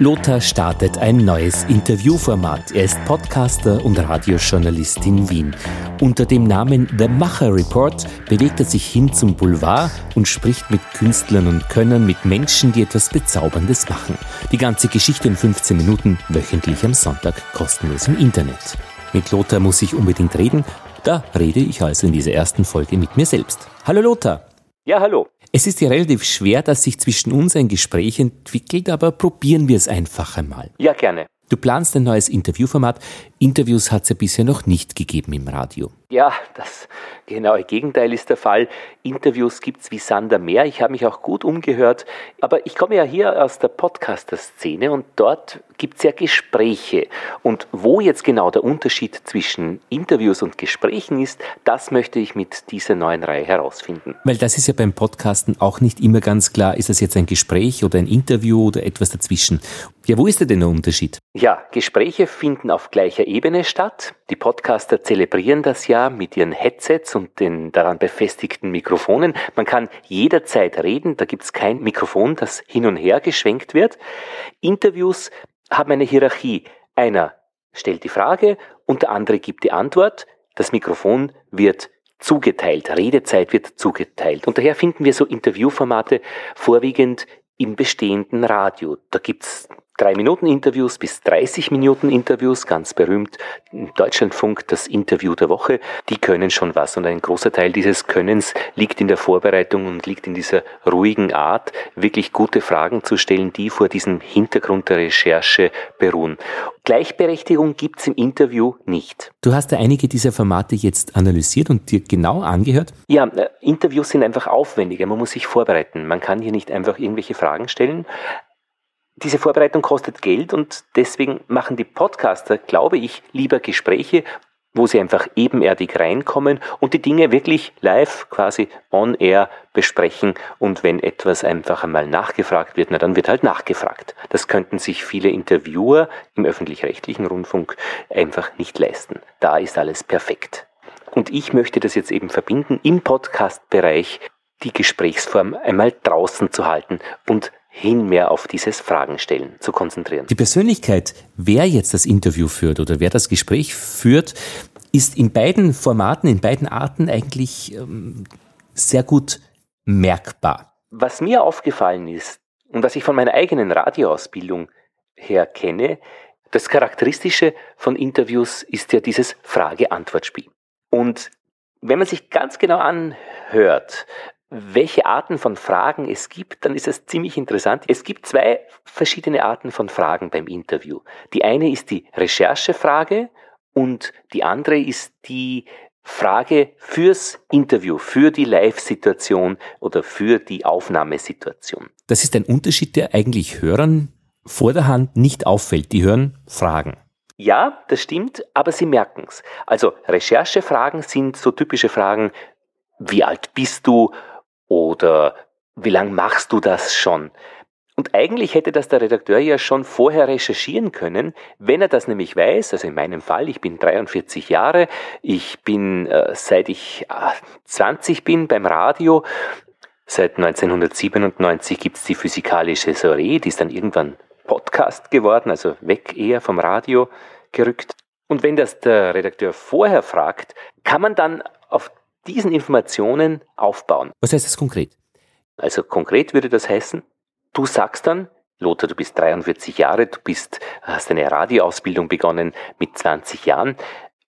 Lothar startet ein neues Interviewformat. Er ist Podcaster und Radiojournalist in Wien. Unter dem Namen The Macher Report bewegt er sich hin zum Boulevard und spricht mit Künstlern und Könnern, mit Menschen, die etwas Bezauberndes machen. Die ganze Geschichte in 15 Minuten, wöchentlich am Sonntag, kostenlos im Internet. Mit Lothar muss ich unbedingt reden. Da rede ich also in dieser ersten Folge mit mir selbst. Hallo Lothar. Ja, hallo. Es ist ja relativ schwer, dass sich zwischen uns ein Gespräch entwickelt, aber probieren wir es einfach einmal. Ja, gerne. Du planst ein neues Interviewformat. Interviews hat es ja bisher noch nicht gegeben im Radio. Ja, das genaue Gegenteil ist der Fall. Interviews gibt es wie Sander mehr. Ich habe mich auch gut umgehört. Aber ich komme ja hier aus der Podcaster-Szene und dort gibt es ja Gespräche. Und wo jetzt genau der Unterschied zwischen Interviews und Gesprächen ist, das möchte ich mit dieser neuen Reihe herausfinden. Weil das ist ja beim Podcasten auch nicht immer ganz klar, ist das jetzt ein Gespräch oder ein Interview oder etwas dazwischen. Ja, wo ist denn der Unterschied? Ja, Gespräche finden auf gleicher Ebene statt. Die Podcaster zelebrieren das ja mit ihren Headsets und den daran befestigten Mikrofonen. Man kann jederzeit reden, da gibt es kein Mikrofon, das hin und her geschwenkt wird. Interviews haben eine Hierarchie. Einer stellt die Frage und der andere gibt die Antwort. Das Mikrofon wird zugeteilt, Redezeit wird zugeteilt. Und daher finden wir so Interviewformate vorwiegend im bestehenden Radio. Da gibt es drei Minuten Interviews bis 30 Minuten Interviews, ganz berühmt im Deutschlandfunk das Interview der Woche, die können schon was und ein großer Teil dieses Könnens liegt in der Vorbereitung und liegt in dieser ruhigen Art, wirklich gute Fragen zu stellen, die vor diesem Hintergrund der Recherche beruhen. Gleichberechtigung gibt's im Interview nicht. Du hast ja einige dieser Formate jetzt analysiert und dir genau angehört? Ja, äh, Interviews sind einfach aufwendiger, man muss sich vorbereiten. Man kann hier nicht einfach irgendwelche Fragen stellen diese Vorbereitung kostet Geld und deswegen machen die Podcaster, glaube ich, lieber Gespräche, wo sie einfach ebenerdig reinkommen und die Dinge wirklich live quasi on air besprechen und wenn etwas einfach einmal nachgefragt wird, na dann wird halt nachgefragt. Das könnten sich viele Interviewer im öffentlich-rechtlichen Rundfunk einfach nicht leisten. Da ist alles perfekt. Und ich möchte das jetzt eben verbinden, im Podcast-Bereich die Gesprächsform einmal draußen zu halten und hin mehr auf dieses Fragenstellen zu konzentrieren. Die Persönlichkeit, wer jetzt das Interview führt oder wer das Gespräch führt, ist in beiden Formaten, in beiden Arten eigentlich ähm, sehr gut merkbar. Was mir aufgefallen ist und was ich von meiner eigenen Radioausbildung her kenne, das Charakteristische von Interviews ist ja dieses Frage-Antwort-Spiel. Und wenn man sich ganz genau anhört, welche Arten von Fragen es gibt, dann ist es ziemlich interessant. Es gibt zwei verschiedene Arten von Fragen beim Interview. Die eine ist die Recherchefrage und die andere ist die Frage fürs Interview, für die Live-Situation oder für die Aufnahmesituation. Das ist ein Unterschied, der eigentlich Hörern vor der Hand nicht auffällt. Die hören Fragen. Ja, das stimmt, aber sie merken es. Also Recherchefragen sind so typische Fragen, wie alt bist du? Oder wie lange machst du das schon? Und eigentlich hätte das der Redakteur ja schon vorher recherchieren können, wenn er das nämlich weiß. Also in meinem Fall, ich bin 43 Jahre, ich bin äh, seit ich äh, 20 bin beim Radio. Seit 1997 gibt es die physikalische Soiree, die ist dann irgendwann Podcast geworden, also weg eher vom Radio gerückt. Und wenn das der Redakteur vorher fragt, kann man dann auf diesen Informationen aufbauen. Was heißt das konkret? Also konkret würde das heißen, du sagst dann, Lothar, du bist 43 Jahre, du bist, hast eine Radioausbildung begonnen mit 20 Jahren.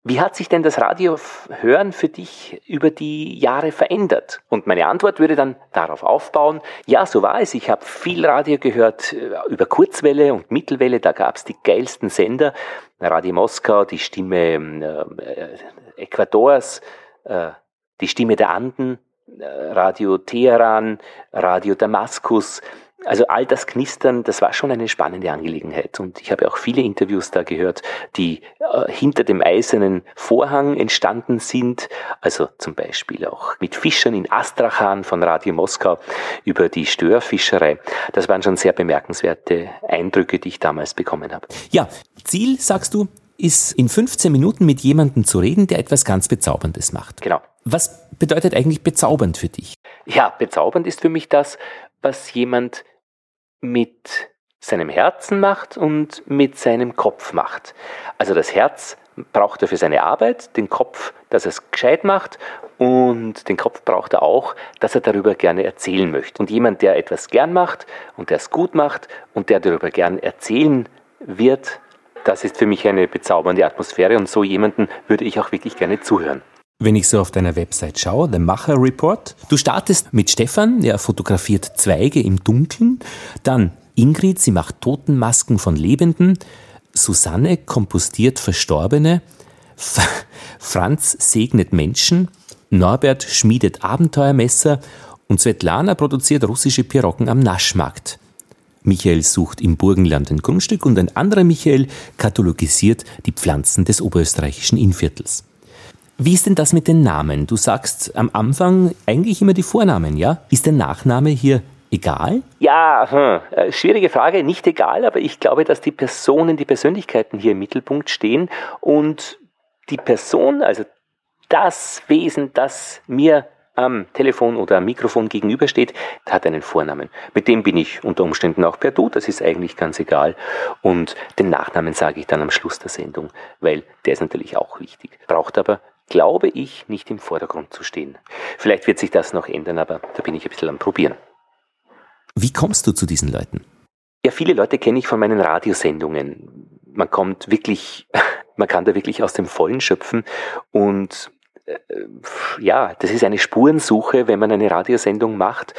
Wie hat sich denn das Radiohören für dich über die Jahre verändert? Und meine Antwort würde dann darauf aufbauen, ja, so war es. Ich habe viel Radio gehört äh, über Kurzwelle und Mittelwelle, da gab es die geilsten Sender. Radio Moskau, die Stimme ähm, äh, Ecuadors, äh, die Stimme der Anden, äh, Radio Teheran, Radio Damaskus, also all das Knistern, das war schon eine spannende Angelegenheit. Und ich habe auch viele Interviews da gehört, die äh, hinter dem eisernen Vorhang entstanden sind. Also zum Beispiel auch mit Fischern in Astrachan von Radio Moskau über die Störfischerei. Das waren schon sehr bemerkenswerte Eindrücke, die ich damals bekommen habe. Ja, Ziel, sagst du, ist in 15 Minuten mit jemandem zu reden, der etwas ganz Bezauberndes macht. Genau. Was bedeutet eigentlich bezaubernd für dich? Ja, bezaubernd ist für mich das, was jemand mit seinem Herzen macht und mit seinem Kopf macht. Also das Herz braucht er für seine Arbeit, den Kopf, dass er es gescheit macht und den Kopf braucht er auch, dass er darüber gerne erzählen möchte. Und jemand, der etwas gern macht und der es gut macht und der darüber gern erzählen wird, das ist für mich eine bezaubernde Atmosphäre und so jemanden würde ich auch wirklich gerne zuhören. Wenn ich so auf deiner Website schaue, der Macher Report, du startest mit Stefan, der fotografiert Zweige im Dunkeln, dann Ingrid, sie macht Totenmasken von Lebenden, Susanne kompostiert Verstorbene, Franz segnet Menschen, Norbert schmiedet Abenteuermesser. Und Svetlana produziert russische Pirocken am Naschmarkt. Michael sucht im Burgenland ein Grundstück und ein anderer Michael kathologisiert die Pflanzen des oberösterreichischen Innviertels. Wie ist denn das mit den Namen? Du sagst am Anfang eigentlich immer die Vornamen, ja? Ist der Nachname hier egal? Ja, hm, äh, schwierige Frage, nicht egal, aber ich glaube, dass die Personen, die Persönlichkeiten hier im Mittelpunkt stehen und die Person, also das Wesen, das mir am Telefon oder am Mikrofon gegenübersteht, hat einen Vornamen. Mit dem bin ich unter Umständen auch per Du, das ist eigentlich ganz egal. Und den Nachnamen sage ich dann am Schluss der Sendung, weil der ist natürlich auch wichtig. Braucht aber, glaube ich, nicht im Vordergrund zu stehen. Vielleicht wird sich das noch ändern, aber da bin ich ein bisschen am Probieren. Wie kommst du zu diesen Leuten? Ja, viele Leute kenne ich von meinen Radiosendungen. Man kommt wirklich, man kann da wirklich aus dem Vollen schöpfen und äh, ja, das ist eine Spurensuche, wenn man eine Radiosendung macht.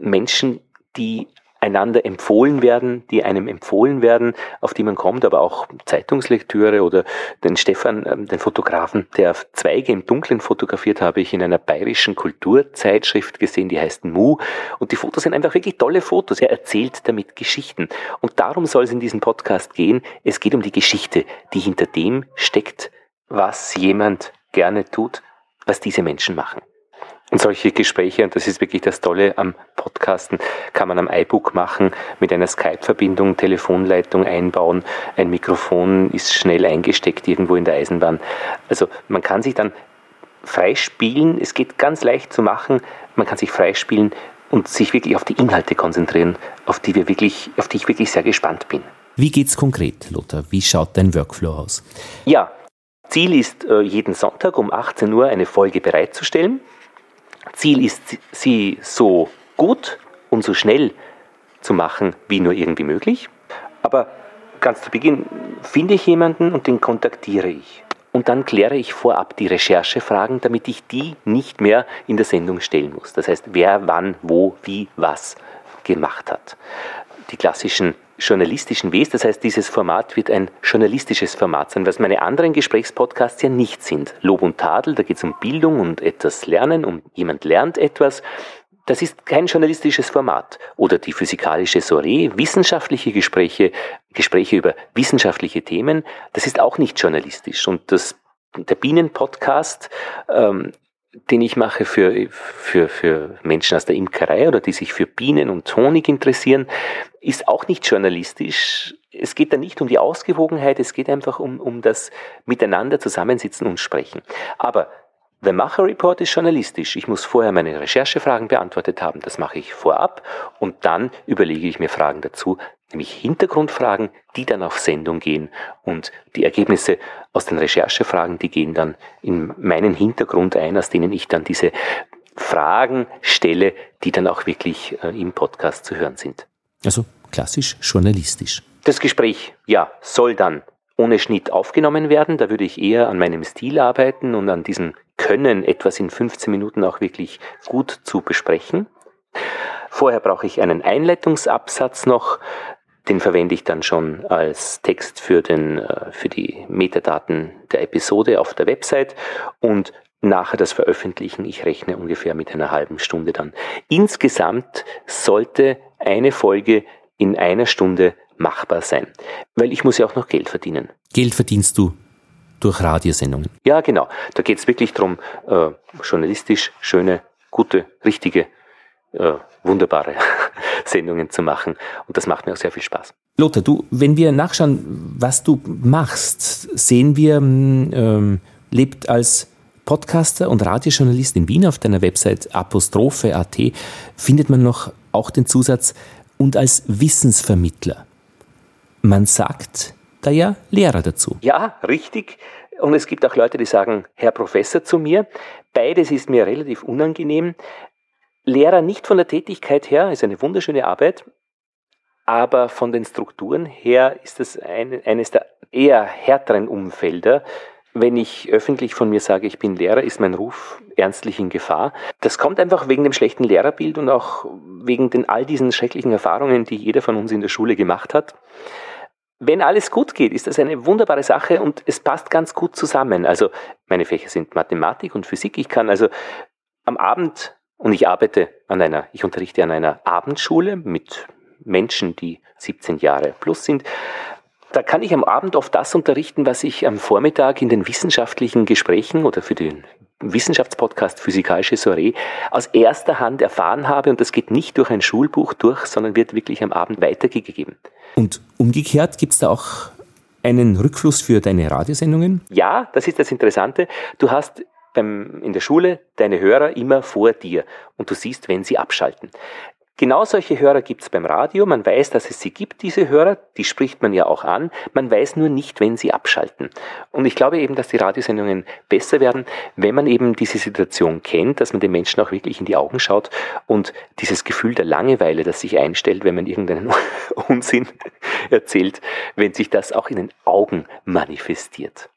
Menschen, die einander empfohlen werden, die einem empfohlen werden, auf die man kommt, aber auch Zeitungslektüre oder den Stefan, ähm, den Fotografen, der Zweige im Dunkeln fotografiert, habe ich in einer bayerischen Kulturzeitschrift gesehen, die heißt Mu. Und die Fotos sind einfach wirklich tolle Fotos. Er erzählt damit Geschichten. Und darum soll es in diesem Podcast gehen. Es geht um die Geschichte, die hinter dem steckt, was jemand gerne tut, was diese Menschen machen. Und solche Gespräche, und das ist wirklich das Tolle am Podcasten, kann man am iBook machen, mit einer Skype-Verbindung, Telefonleitung einbauen, ein Mikrofon ist schnell eingesteckt irgendwo in der Eisenbahn. Also man kann sich dann freispielen, es geht ganz leicht zu machen, man kann sich freispielen und sich wirklich auf die Inhalte konzentrieren, auf die, wir wirklich, auf die ich wirklich sehr gespannt bin. Wie geht's konkret, Lothar? Wie schaut dein Workflow aus? Ja, Ziel ist, äh, jeden Sonntag um 18 Uhr eine Folge bereitzustellen. Ziel ist, sie so gut und so schnell zu machen, wie nur irgendwie möglich. Aber ganz zu Beginn finde ich jemanden und den kontaktiere ich. Und dann kläre ich vorab die Recherchefragen, damit ich die nicht mehr in der Sendung stellen muss. Das heißt, wer wann, wo, wie, was gemacht hat. Die klassischen journalistischen Ws. Das heißt, dieses Format wird ein journalistisches Format sein, was meine anderen Gesprächspodcasts ja nicht sind. Lob und Tadel, da geht es um Bildung und etwas Lernen, um jemand lernt etwas. Das ist kein journalistisches Format. Oder die physikalische Soiree, wissenschaftliche Gespräche, Gespräche über wissenschaftliche Themen, das ist auch nicht journalistisch. Und das, der Bienen-Podcast ähm, den ich mache für, für, für Menschen aus der Imkerei oder die sich für Bienen und Honig interessieren, ist auch nicht journalistisch. Es geht da nicht um die Ausgewogenheit, es geht einfach um, um das Miteinander zusammensitzen und sprechen. Aber The Macher Report ist journalistisch. Ich muss vorher meine Recherchefragen beantwortet haben. Das mache ich vorab und dann überlege ich mir Fragen dazu, nämlich Hintergrundfragen, die dann auf Sendung gehen und die Ergebnisse aus den Recherchefragen, die gehen dann in meinen Hintergrund ein, aus denen ich dann diese Fragen stelle, die dann auch wirklich äh, im Podcast zu hören sind. Also klassisch journalistisch. Das Gespräch, ja, soll dann ohne Schnitt aufgenommen werden. Da würde ich eher an meinem Stil arbeiten und an diesem Können, etwas in 15 Minuten auch wirklich gut zu besprechen. Vorher brauche ich einen Einleitungsabsatz noch. Den verwende ich dann schon als Text für, den, äh, für die Metadaten der Episode auf der Website und nachher das Veröffentlichen, ich rechne ungefähr mit einer halben Stunde dann. Insgesamt sollte eine Folge in einer Stunde machbar sein, weil ich muss ja auch noch Geld verdienen. Geld verdienst du durch Radiosendungen? Ja, genau. Da geht es wirklich darum, äh, journalistisch schöne, gute, richtige, äh, wunderbare Sendungen zu machen. Und das macht mir auch sehr viel Spaß. Lothar, du, wenn wir nachschauen, was du machst, sehen wir, hm, ähm, lebt als Podcaster und Radiojournalist in Wien auf deiner Website apostrophe.at findet man noch auch den Zusatz und als Wissensvermittler. man sagt da ja Lehrer dazu. Ja, richtig. Und es gibt auch Leute, die sagen Herr Professor zu mir. Beides ist mir relativ unangenehm. Lehrer nicht von der Tätigkeit her, ist eine wunderschöne Arbeit, aber von den Strukturen her ist das ein, eines der eher härteren Umfelder. Wenn ich öffentlich von mir sage, ich bin Lehrer, ist mein Ruf ernstlich in Gefahr. Das kommt einfach wegen dem schlechten Lehrerbild und auch wegen den all diesen schrecklichen Erfahrungen, die jeder von uns in der Schule gemacht hat. Wenn alles gut geht, ist das eine wunderbare Sache und es passt ganz gut zusammen. Also meine Fächer sind Mathematik und Physik. Ich kann also am Abend und ich arbeite an einer, ich unterrichte an einer Abendschule mit Menschen, die 17 Jahre plus sind. Da kann ich am Abend oft das unterrichten, was ich am Vormittag in den wissenschaftlichen Gesprächen oder für den Wissenschaftspodcast Physikalische Soiree aus erster Hand erfahren habe und das geht nicht durch ein Schulbuch durch, sondern wird wirklich am Abend weitergegeben. Und umgekehrt gibt es da auch einen Rückfluss für deine Radiosendungen? Ja, das ist das Interessante. Du hast in der Schule deine Hörer immer vor dir und du siehst, wenn sie abschalten. Genau solche Hörer gibt es beim Radio. Man weiß, dass es sie gibt, diese Hörer. Die spricht man ja auch an. Man weiß nur nicht, wenn sie abschalten. Und ich glaube eben, dass die Radiosendungen besser werden, wenn man eben diese Situation kennt, dass man den Menschen auch wirklich in die Augen schaut und dieses Gefühl der Langeweile, das sich einstellt, wenn man irgendeinen Unsinn erzählt, wenn sich das auch in den Augen manifestiert.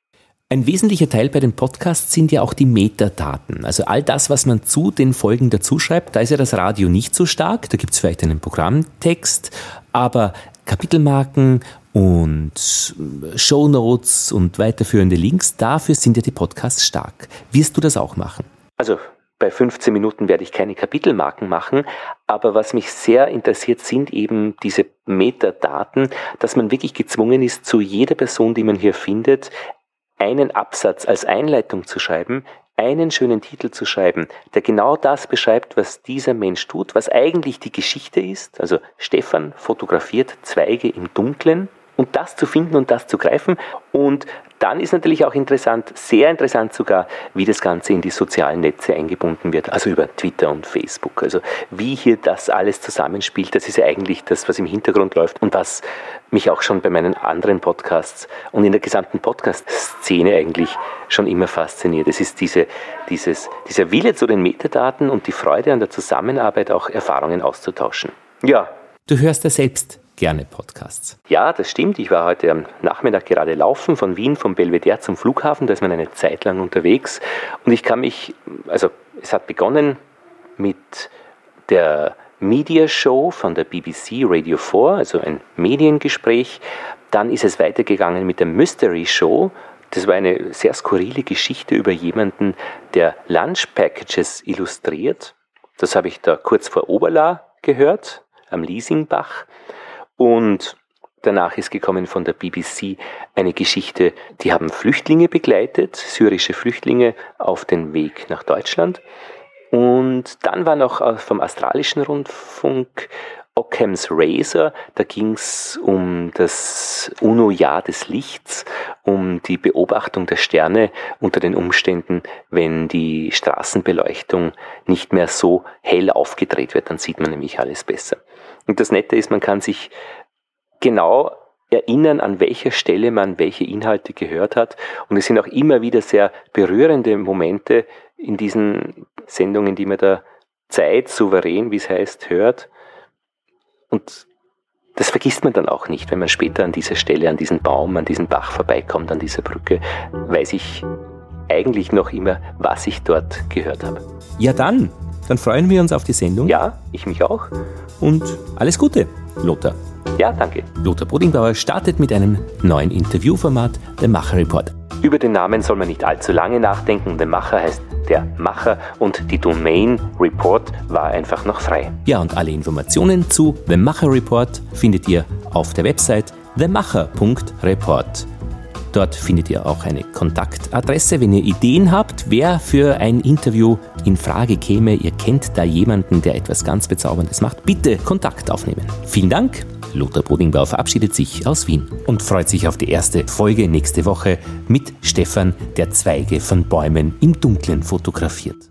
Ein wesentlicher Teil bei den Podcasts sind ja auch die Metadaten. Also all das, was man zu den Folgen dazuschreibt. Da ist ja das Radio nicht so stark. Da gibt es vielleicht einen Programmtext, aber Kapitelmarken und Shownotes und weiterführende Links, dafür sind ja die Podcasts stark. Wirst du das auch machen? Also bei 15 Minuten werde ich keine Kapitelmarken machen, aber was mich sehr interessiert, sind eben diese Metadaten, dass man wirklich gezwungen ist, zu jeder Person, die man hier findet, einen Absatz als Einleitung zu schreiben, einen schönen Titel zu schreiben, der genau das beschreibt, was dieser Mensch tut, was eigentlich die Geschichte ist. Also Stefan fotografiert Zweige im Dunklen und das zu finden und das zu greifen. Und dann ist natürlich auch interessant, sehr interessant sogar, wie das Ganze in die sozialen Netze eingebunden wird, also über Twitter und Facebook. Also wie hier das alles zusammenspielt, das ist ja eigentlich das, was im Hintergrund läuft und was mich auch schon bei meinen anderen Podcasts und in der gesamten Podcast-Szene eigentlich schon immer fasziniert. Es ist diese, dieses, dieser Wille zu den Metadaten und die Freude an der Zusammenarbeit, auch Erfahrungen auszutauschen. Ja. Du hörst ja selbst gerne Podcasts. Ja, das stimmt. Ich war heute am Nachmittag gerade laufen von Wien, vom Belvedere zum Flughafen. Da ist man eine Zeit lang unterwegs. Und ich kann mich, also es hat begonnen mit der Media Show von der BBC Radio 4, also ein Mediengespräch. Dann ist es weitergegangen mit der Mystery Show. Das war eine sehr skurrile Geschichte über jemanden, der Lunch Packages illustriert. Das habe ich da kurz vor Oberla gehört, am Liesingbach. Und danach ist gekommen von der BBC eine Geschichte, die haben Flüchtlinge begleitet, syrische Flüchtlinge auf den Weg nach Deutschland. Und dann war noch äh, vom Australischen Rundfunk Occam's Razor, da ging es um das UNO-Jahr des Lichts, um die Beobachtung der Sterne unter den Umständen, wenn die Straßenbeleuchtung nicht mehr so hell aufgedreht wird, dann sieht man nämlich alles besser. Und das Nette ist, man kann sich genau erinnern, an welcher Stelle man welche Inhalte gehört hat. Und es sind auch immer wieder sehr berührende Momente in diesen Sendungen, die man da Zeit souverän, wie es heißt, hört. Und das vergisst man dann auch nicht, wenn man später an dieser Stelle, an diesen Baum, an diesen Bach vorbeikommt, an dieser Brücke, weiß ich eigentlich noch immer, was ich dort gehört habe. Ja dann, dann freuen wir uns auf die Sendung. Ja, ich mich auch. Und alles Gute, Lothar. Ja, danke. Lothar Bodingbauer startet mit einem neuen Interviewformat, der Macher Report. Über den Namen soll man nicht allzu lange nachdenken. Der Macher heißt der Macher und die Domain Report war einfach noch frei. Ja, und alle Informationen zu The Macher Report findet ihr auf der Website themacher.report. Dort findet ihr auch eine Kontaktadresse, wenn ihr Ideen habt, wer für ein Interview in Frage käme. Ihr kennt da jemanden, der etwas ganz Bezauberndes macht. Bitte Kontakt aufnehmen. Vielen Dank. Lothar Bodingbauer verabschiedet sich aus Wien und freut sich auf die erste Folge nächste Woche mit Stefan, der Zweige von Bäumen im Dunkeln fotografiert.